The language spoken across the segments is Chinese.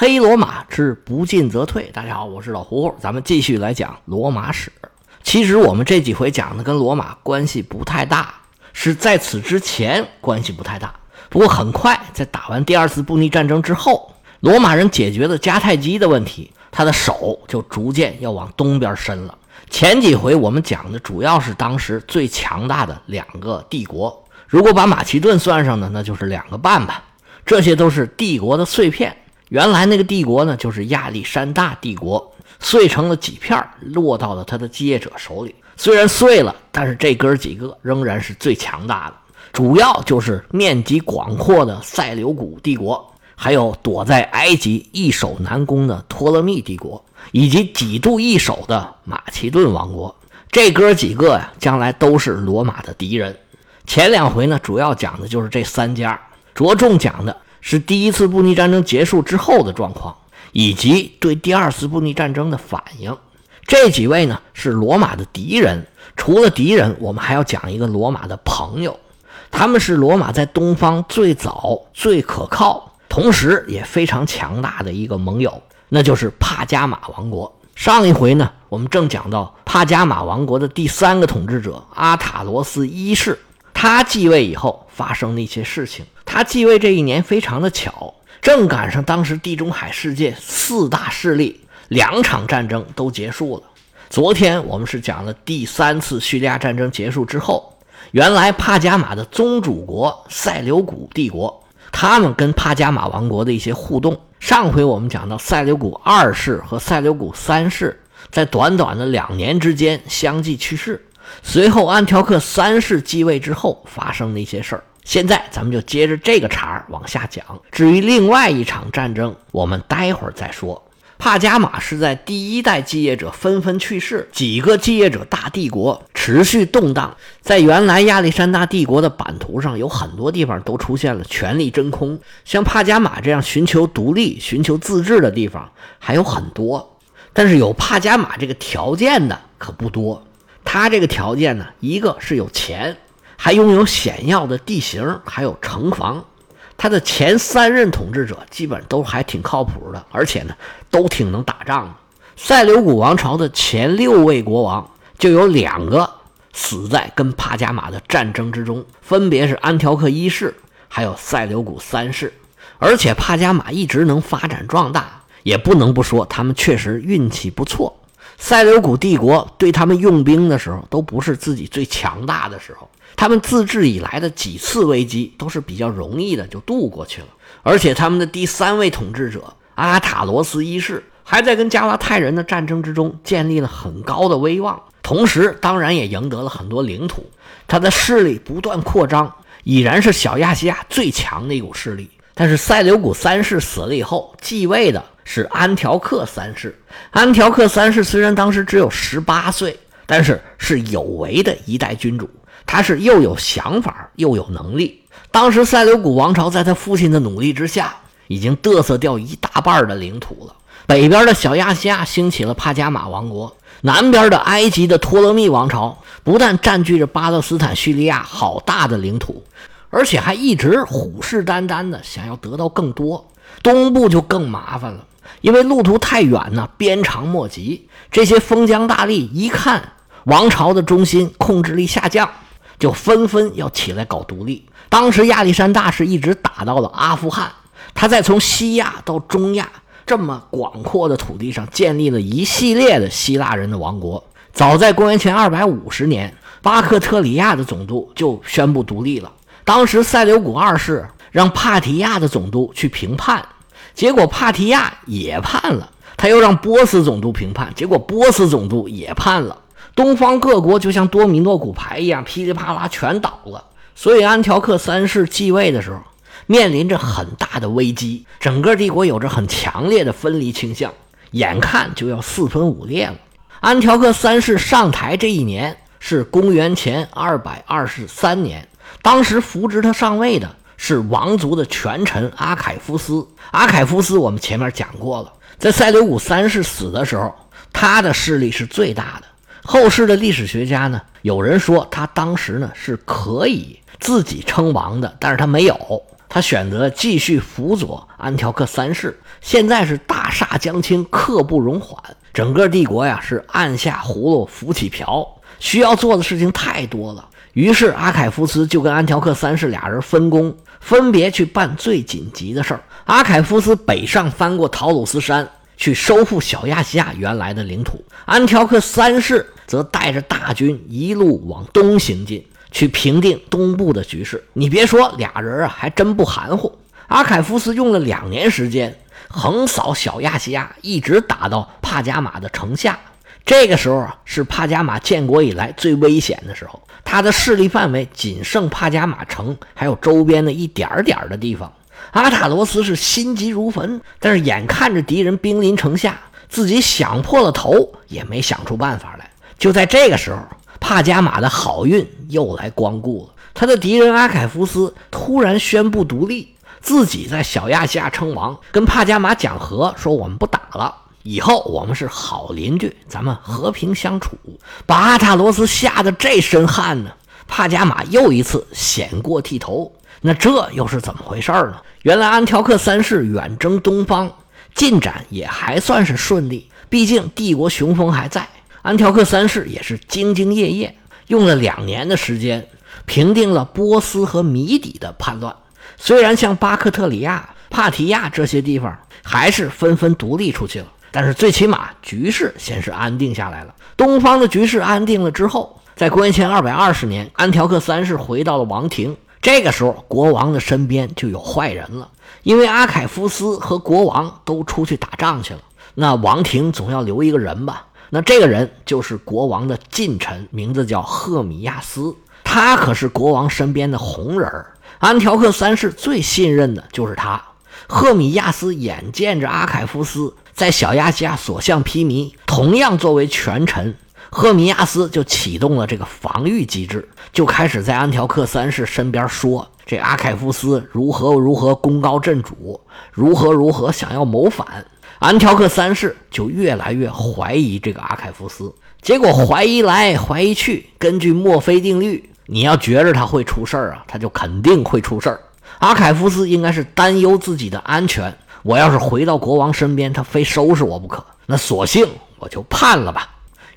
黑罗马之不进则退。大家好，我是老胡，咱们继续来讲罗马史。其实我们这几回讲的跟罗马关系不太大，是在此之前关系不太大。不过很快，在打完第二次布匿战争之后，罗马人解决了迦太基的问题，他的手就逐渐要往东边伸了。前几回我们讲的主要是当时最强大的两个帝国，如果把马其顿算上呢，那就是两个半吧。这些都是帝国的碎片。原来那个帝国呢，就是亚历山大帝国，碎成了几片，落到了他的继业者手里。虽然碎了，但是这哥几个仍然是最强大的。主要就是面积广阔的塞琉古帝国，还有躲在埃及易守难攻的托勒密帝国，以及几度易手的马其顿王国。这哥几个呀，将来都是罗马的敌人。前两回呢，主要讲的就是这三家，着重讲的。是第一次布匿战争结束之后的状况，以及对第二次布匿战争的反应。这几位呢是罗马的敌人，除了敌人，我们还要讲一个罗马的朋友。他们是罗马在东方最早、最可靠，同时也非常强大的一个盟友，那就是帕加马王国。上一回呢，我们正讲到帕加马王国的第三个统治者阿塔罗斯一世，他继位以后发生的一些事情。他继位这一年非常的巧，正赶上当时地中海世界四大势力两场战争都结束了。昨天我们是讲了第三次叙利亚战争结束之后，原来帕加马的宗主国塞琉古帝国，他们跟帕加马王国的一些互动。上回我们讲到塞琉古二世和塞琉古三世在短短的两年之间相继去世，随后安条克三世继位之后发生的一些事儿。现在咱们就接着这个茬儿往下讲。至于另外一场战争，我们待会儿再说。帕加马是在第一代继业者纷纷去世，几个继业者大帝国持续动荡。在原来亚历山大帝国的版图上，有很多地方都出现了权力真空。像帕加马这样寻求独立、寻求自治的地方还有很多，但是有帕加马这个条件的可不多。他这个条件呢，一个是有钱。还拥有险要的地形，还有城防。他的前三任统治者基本都还挺靠谱的，而且呢，都挺能打仗的。塞琉古王朝的前六位国王就有两个死在跟帕加马的战争之中，分别是安条克一世，还有塞琉古三世。而且帕加马一直能发展壮大，也不能不说他们确实运气不错。塞琉古帝国对他们用兵的时候，都不是自己最强大的时候。他们自治以来的几次危机都是比较容易的就度过去了，而且他们的第三位统治者阿塔罗斯一世还在跟加拉泰人的战争之中建立了很高的威望，同时当然也赢得了很多领土，他的势力不断扩张，已然是小亚细亚最强的一股势力。但是塞琉古三世死了以后，继位的是安条克三世。安条克三世虽然当时只有十八岁，但是是有为的一代君主。他是又有想法又有能力。当时塞琉古王朝在他父亲的努力之下，已经嘚瑟掉一大半的领土了。北边的小亚细亚兴起了帕加马王国，南边的埃及的托勒密王朝不但占据着巴勒斯坦、叙利亚好大的领土，而且还一直虎视眈眈的想要得到更多。东部就更麻烦了，因为路途太远呢，鞭长莫及。这些封疆大吏一看王朝的中心控制力下降。就纷纷要起来搞独立。当时亚历山大是一直打到了阿富汗，他在从西亚到中亚这么广阔的土地上建立了一系列的希腊人的王国。早在公元前二百五十年，巴克特里亚的总督就宣布独立了。当时塞琉古二世让帕提亚的总督去评判，结果帕提亚也判了。他又让波斯总督评判，结果波斯总督也判了。东方各国就像多米诺骨牌一样，噼里啪啦全倒了。所以安条克三世继位的时候，面临着很大的危机，整个帝国有着很强烈的分离倾向，眼看就要四分五裂了。安条克三世上台这一年是公元前二百二十三年，当时扶植他上位的是王族的权臣阿凯夫斯。阿凯夫斯我们前面讲过了，在塞琉古三世死的时候，他的势力是最大的。后世的历史学家呢，有人说他当时呢是可以自己称王的，但是他没有。他选择继续辅佐安条克三世。现在是大厦将倾，刻不容缓，整个帝国呀是按下葫芦浮起瓢，需要做的事情太多了。于是阿凯夫斯就跟安条克三世俩人分工，分别去办最紧急的事儿。阿凯夫斯北上翻过陶鲁斯山，去收复小亚细亚原来的领土；安条克三世则带着大军一路往东行进。去平定东部的局势，你别说，俩人啊还真不含糊。阿凯夫斯用了两年时间，横扫小亚细亚，一直打到帕加马的城下。这个时候啊，是帕加马建国以来最危险的时候，他的势力范围仅剩帕加马城，还有周边的一点点的地方。阿塔罗斯是心急如焚，但是眼看着敌人兵临城下，自己想破了头也没想出办法来。就在这个时候。帕加马的好运又来光顾了。他的敌人阿凯夫斯突然宣布独立，自己在小亚细亚称王，跟帕加马讲和，说我们不打了，以后我们是好邻居，咱们和平相处。把阿塔罗斯吓得这身汗呢。帕加马又一次险过剃头。那这又是怎么回事呢？原来安条克三世远征东方，进展也还算是顺利，毕竟帝国雄风还在。安条克三世也是兢兢业业，用了两年的时间平定了波斯和米底的叛乱。虽然像巴克特里亚、帕提亚这些地方还是纷纷独立出去了，但是最起码局势先是安定下来了。东方的局势安定了之后，在公元前二百二十年，安条克三世回到了王庭。这个时候，国王的身边就有坏人了，因为阿凯夫斯和国王都出去打仗去了，那王庭总要留一个人吧。那这个人就是国王的近臣，名字叫赫米亚斯。他可是国王身边的红人儿安条克三世最信任的就是他。赫米亚斯眼见着阿凯夫斯在小亚细亚所向披靡，同样作为权臣，赫米亚斯就启动了这个防御机制，就开始在安条克三世身边说：“这阿凯夫斯如何如何功高震主，如何如何想要谋反。”安条克三世就越来越怀疑这个阿凯夫斯，结果怀疑来怀疑去，根据墨菲定律，你要觉着他会出事儿啊，他就肯定会出事儿。阿凯夫斯应该是担忧自己的安全，我要是回到国王身边，他非收拾我不可，那索性我就叛了吧。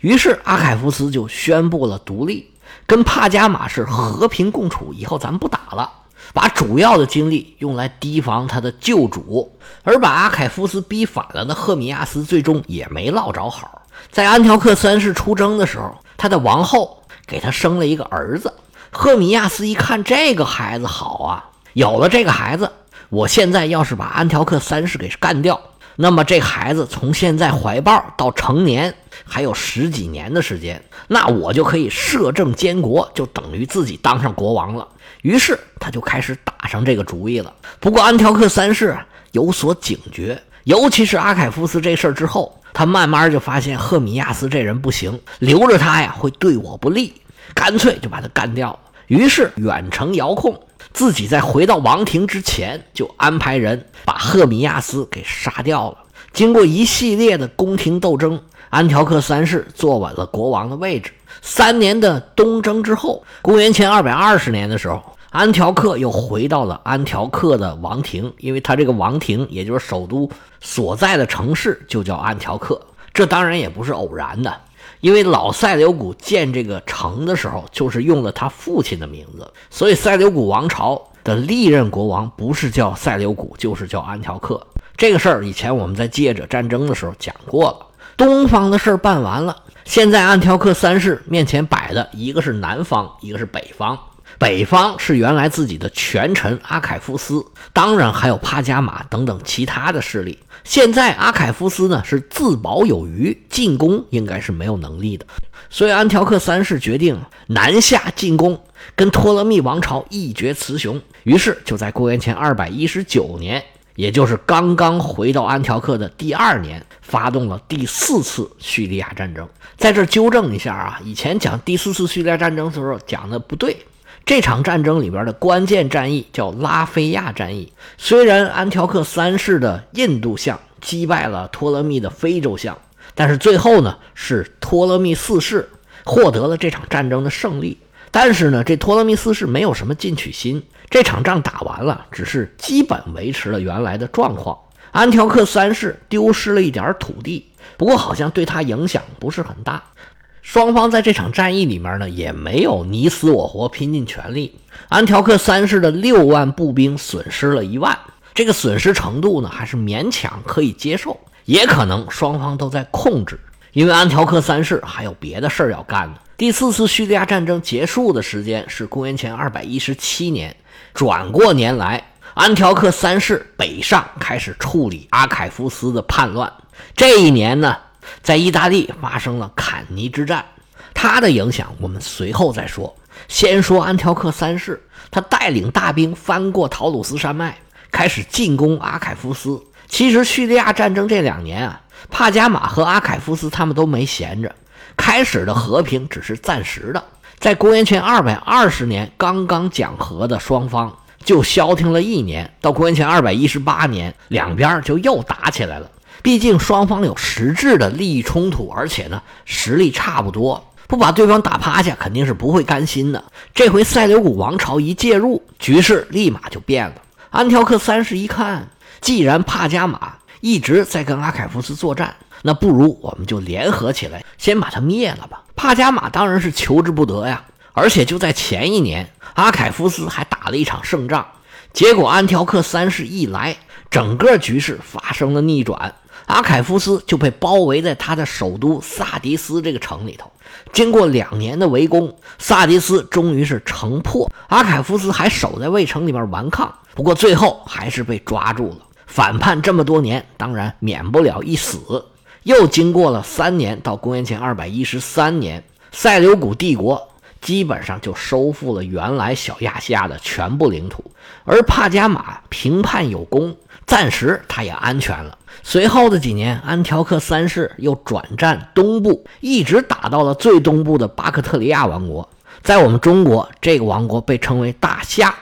于是阿凯夫斯就宣布了独立，跟帕加马是和平共处，以后咱们不打了。把主要的精力用来提防他的旧主，而把阿凯夫斯逼反了的赫米亚斯最终也没落着好。在安条克三世出征的时候，他的王后给他生了一个儿子。赫米亚斯一看这个孩子好啊，有了这个孩子，我现在要是把安条克三世给干掉，那么这孩子从现在怀抱到成年还有十几年的时间，那我就可以摄政监国，就等于自己当上国王了。于是他就开始打上这个主意了。不过安条克三世有所警觉，尤其是阿凯夫斯这事儿之后，他慢慢就发现赫米亚斯这人不行，留着他呀会对我不利，干脆就把他干掉了。于是远程遥控，自己在回到王庭之前就安排人把赫米亚斯给杀掉了。经过一系列的宫廷斗争，安条克三世坐稳了国王的位置。三年的东征之后，公元前二百二十年的时候，安条克又回到了安条克的王庭，因为他这个王庭，也就是首都所在的城市，就叫安条克。这当然也不是偶然的，因为老塞琉古建这个城的时候，就是用了他父亲的名字，所以塞琉古王朝的历任国王不是叫塞琉古，就是叫安条克。这个事儿以前我们在借着战争的时候讲过了。东方的事儿办完了。现在安条克三世面前摆的一个是南方，一个是北方。北方是原来自己的权臣阿凯夫斯，当然还有帕加马等等其他的势力。现在阿凯夫斯呢是自保有余，进攻应该是没有能力的，所以安条克三世决定南下进攻，跟托勒密王朝一决雌雄。于是就在公元前二百一十九年。也就是刚刚回到安条克的第二年，发动了第四次叙利亚战争。在这纠正一下啊，以前讲第四次叙利亚战争的时候讲的不对。这场战争里边的关键战役叫拉菲亚战役。虽然安条克三世的印度象击败了托勒密的非洲象，但是最后呢是托勒密四世获得了这场战争的胜利。但是呢，这托勒密四世没有什么进取心。这场仗打完了，只是基本维持了原来的状况。安条克三世丢失了一点土地，不过好像对他影响不是很大。双方在这场战役里面呢，也没有你死我活拼尽全力。安条克三世的六万步兵损失了一万，这个损失程度呢，还是勉强可以接受。也可能双方都在控制，因为安条克三世还有别的事儿要干呢。第四次叙利亚战争结束的时间是公元前二百一十七年，转过年来。安条克三世北上，开始处理阿凯夫斯的叛乱。这一年呢，在意大利发生了坎尼之战，他的影响我们随后再说。先说安条克三世，他带领大兵翻过陶鲁斯山脉，开始进攻阿凯夫斯。其实叙利亚战争这两年啊，帕加马和阿凯夫斯他们都没闲着。开始的和平只是暂时的，在公元前二百二十年刚刚讲和的双方。就消停了一年，到公元前二百一十八年，两边就又打起来了。毕竟双方有实质的利益冲突，而且呢实力差不多，不把对方打趴下，肯定是不会甘心的。这回塞琉古王朝一介入，局势立马就变了。安条克三世一看，既然帕加马一直在跟阿凯夫斯作战，那不如我们就联合起来，先把他灭了吧。帕加马当然是求之不得呀。而且就在前一年，阿凯夫斯还打了一场胜仗，结果安条克三世一来，整个局势发生了逆转，阿凯夫斯就被包围在他的首都萨迪斯这个城里头。经过两年的围攻，萨迪斯终于是城破。阿凯夫斯还守在卫城里面顽抗，不过最后还是被抓住了。反叛这么多年，当然免不了一死。又经过了三年，到公元前二百一十三年，塞琉古帝国。基本上就收复了原来小亚细亚的全部领土，而帕加马平叛有功，暂时他也安全了。随后的几年，安条克三世又转战东部，一直打到了最东部的巴克特里亚王国。在我们中国，这个王国被称为大夏，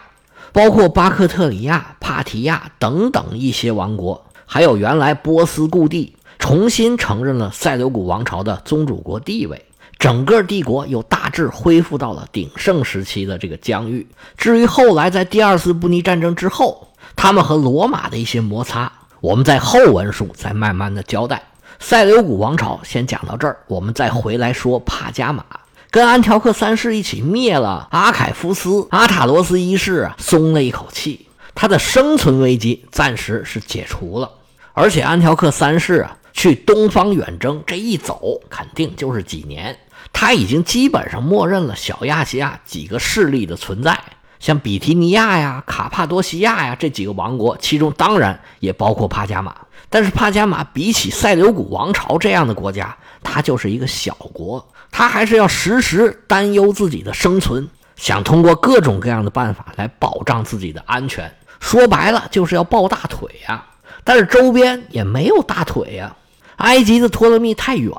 包括巴克特里亚、帕提亚等等一些王国，还有原来波斯故地，重新承认了塞琉古王朝的宗主国地位。整个帝国又大致恢复到了鼎盛时期的这个疆域。至于后来在第二次布匿战争之后，他们和罗马的一些摩擦，我们在后文书再慢慢的交代。塞琉古王朝先讲到这儿，我们再回来说帕加马跟安条克三世一起灭了阿凯夫斯，阿塔罗斯一世啊松了一口气，他的生存危机暂时是解除了，而且安条克三世啊去东方远征，这一走肯定就是几年。他已经基本上默认了小亚细亚几个势力的存在，像比提尼亚呀、卡帕多西亚呀这几个王国，其中当然也包括帕加马。但是帕加马比起塞琉古王朝这样的国家，它就是一个小国，他还是要时时担忧自己的生存，想通过各种各样的办法来保障自己的安全。说白了，就是要抱大腿呀。但是周边也没有大腿呀，埃及的托勒密太远。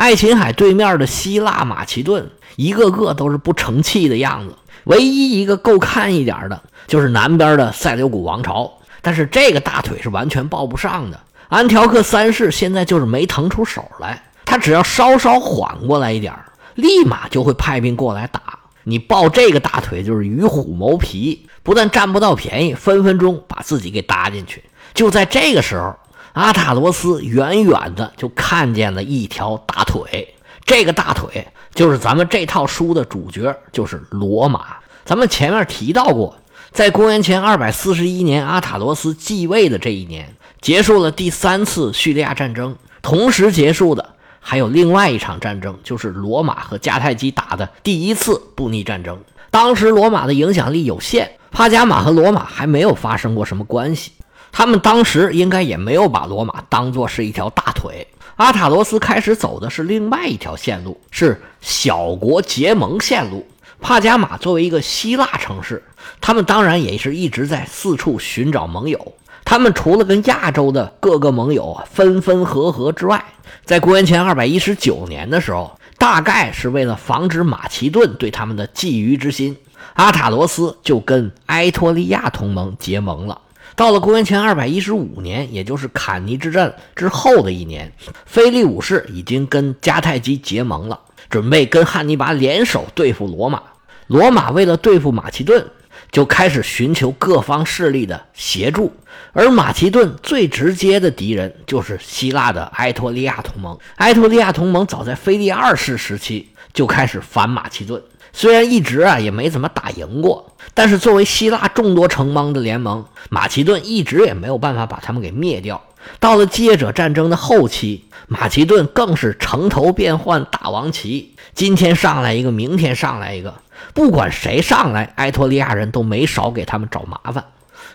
爱琴海对面的希腊马其顿，一个个都是不成器的样子。唯一一个够看一点的，就是南边的塞琉古王朝。但是这个大腿是完全抱不上的。安条克三世现在就是没腾出手来，他只要稍稍缓过来一点立马就会派兵过来打你。抱这个大腿就是与虎谋皮，不但占不到便宜，分分钟把自己给搭进去。就在这个时候。阿塔罗斯远远的就看见了一条大腿，这个大腿就是咱们这套书的主角，就是罗马。咱们前面提到过，在公元前二百四十一年阿塔罗斯继位的这一年，结束了第三次叙利亚战争，同时结束的还有另外一场战争，就是罗马和迦太基打的第一次布匿战争。当时罗马的影响力有限，帕加马和罗马还没有发生过什么关系。他们当时应该也没有把罗马当作是一条大腿。阿塔罗斯开始走的是另外一条线路，是小国结盟线路。帕加马作为一个希腊城市，他们当然也是一直在四处寻找盟友。他们除了跟亚洲的各个盟友分分合合之外，在公元前二百一十九年的时候，大概是为了防止马其顿对他们的觊觎之心，阿塔罗斯就跟埃托利亚同盟结盟了。到了公元前二百一十五年，也就是坎尼之战之后的一年，腓力五世已经跟迦太基结盟了，准备跟汉尼拔联手对付罗马。罗马为了对付马其顿，就开始寻求各方势力的协助。而马其顿最直接的敌人就是希腊的埃托利亚同盟。埃托利亚同盟早在腓力二世时期就开始反马其顿，虽然一直啊也没怎么打赢过，但是作为希腊众多城邦的联盟，马其顿一直也没有办法把他们给灭掉。到了继业者战争的后期，马其顿更是城头变换大王旗，今天上来一个，明天上来一个，不管谁上来，埃托利亚人都没少给他们找麻烦。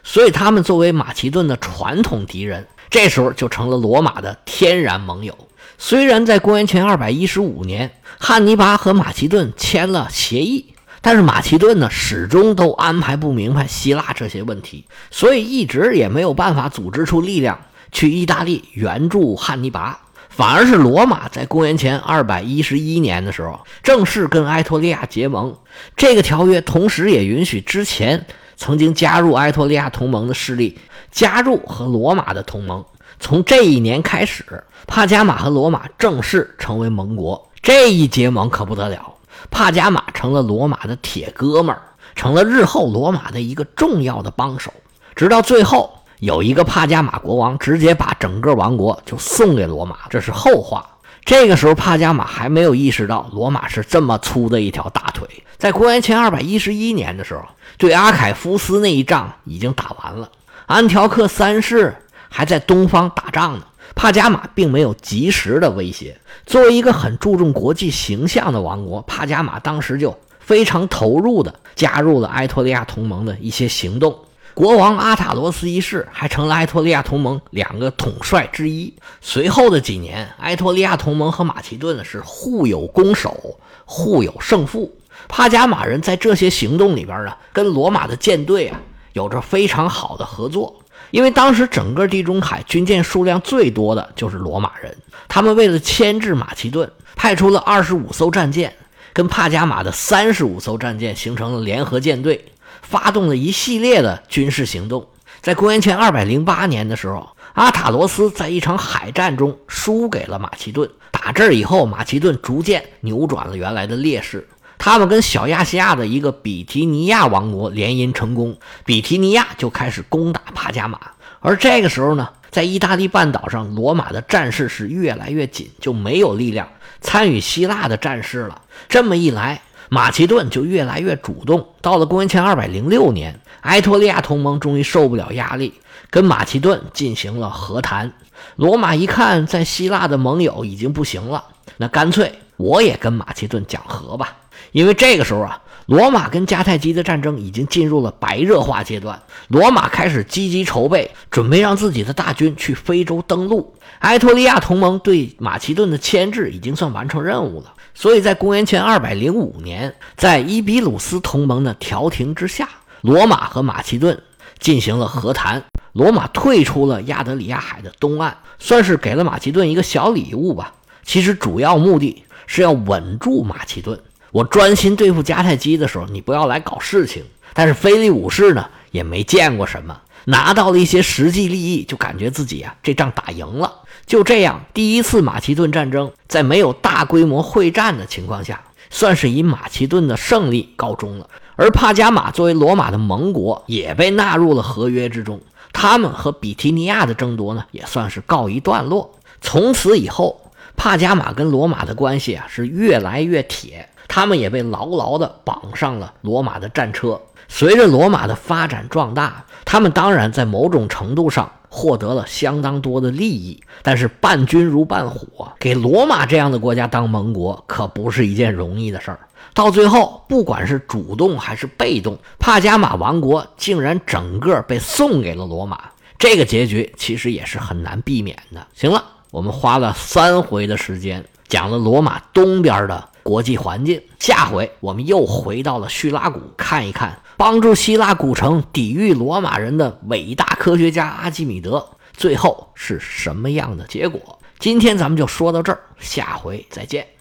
所以，他们作为马其顿的传统敌人，这时候就成了罗马的天然盟友。虽然在公元前二百一十五年，汉尼拔和马其顿签了协议，但是马其顿呢，始终都安排不明白希腊这些问题，所以一直也没有办法组织出力量去意大利援助汉尼拔。反而是罗马在公元前二百一十一年的时候，正式跟埃托利亚结盟。这个条约同时也允许之前。曾经加入埃托利亚同盟的势力加入和罗马的同盟。从这一年开始，帕加马和罗马正式成为盟国。这一结盟可不得了，帕加马成了罗马的铁哥们儿，成了日后罗马的一个重要的帮手。直到最后，有一个帕加马国王直接把整个王国就送给罗马，这是后话。这个时候，帕加马还没有意识到罗马是这么粗的一条大腿。在公元前二百一十一年的时候。对阿凯夫斯那一仗已经打完了，安条克三世还在东方打仗呢。帕加马并没有及时的威胁。作为一个很注重国际形象的王国，帕加马当时就非常投入的加入了埃托利亚同盟的一些行动。国王阿塔罗斯一世还成了埃托利亚同盟两个统帅之一。随后的几年，埃托利亚同盟和马其顿是互有攻守，互有胜负。帕加马人在这些行动里边呢，跟罗马的舰队啊有着非常好的合作。因为当时整个地中海军舰数量最多的就是罗马人，他们为了牵制马其顿，派出了二十五艘战舰，跟帕加马的三十五艘战舰形成了联合舰队，发动了一系列的军事行动。在公元前二百零八年的时候，阿塔罗斯在一场海战中输给了马其顿。打这儿以后，马其顿逐渐扭转了原来的劣势。他们跟小亚细亚的一个比提尼亚王国联姻成功，比提尼亚就开始攻打帕加马。而这个时候呢，在意大利半岛上，罗马的战事是越来越紧，就没有力量参与希腊的战事了。这么一来，马其顿就越来越主动。到了公元前二百零六年，埃托利亚同盟终于受不了压力，跟马其顿进行了和谈。罗马一看，在希腊的盟友已经不行了，那干脆我也跟马其顿讲和吧。因为这个时候啊，罗马跟迦太基的战争已经进入了白热化阶段，罗马开始积极筹备，准备让自己的大军去非洲登陆。埃托利亚同盟对马其顿的牵制已经算完成任务了，所以在公元前二百零五年，在伊比鲁斯同盟的调停之下，罗马和马其顿进行了和谈，罗马退出了亚得里亚海的东岸，算是给了马其顿一个小礼物吧。其实主要目的是要稳住马其顿。我专心对付迦太基的时候，你不要来搞事情。但是菲利武士呢，也没见过什么，拿到了一些实际利益，就感觉自己啊这仗打赢了。就这样，第一次马其顿战争在没有大规模会战的情况下，算是以马其顿的胜利告终了。而帕加马作为罗马的盟国，也被纳入了合约之中。他们和比提尼亚的争夺呢，也算是告一段落。从此以后，帕加马跟罗马的关系啊是越来越铁。他们也被牢牢地绑上了罗马的战车。随着罗马的发展壮大，他们当然在某种程度上获得了相当多的利益。但是伴君如伴虎，给罗马这样的国家当盟国可不是一件容易的事儿。到最后，不管是主动还是被动，帕加马王国竟然整个被送给了罗马。这个结局其实也是很难避免的。行了，我们花了三回的时间讲了罗马东边的。国际环境，下回我们又回到了叙拉古，看一看帮助希腊古城抵御罗马人的伟大科学家阿基米德，最后是什么样的结果？今天咱们就说到这儿，下回再见。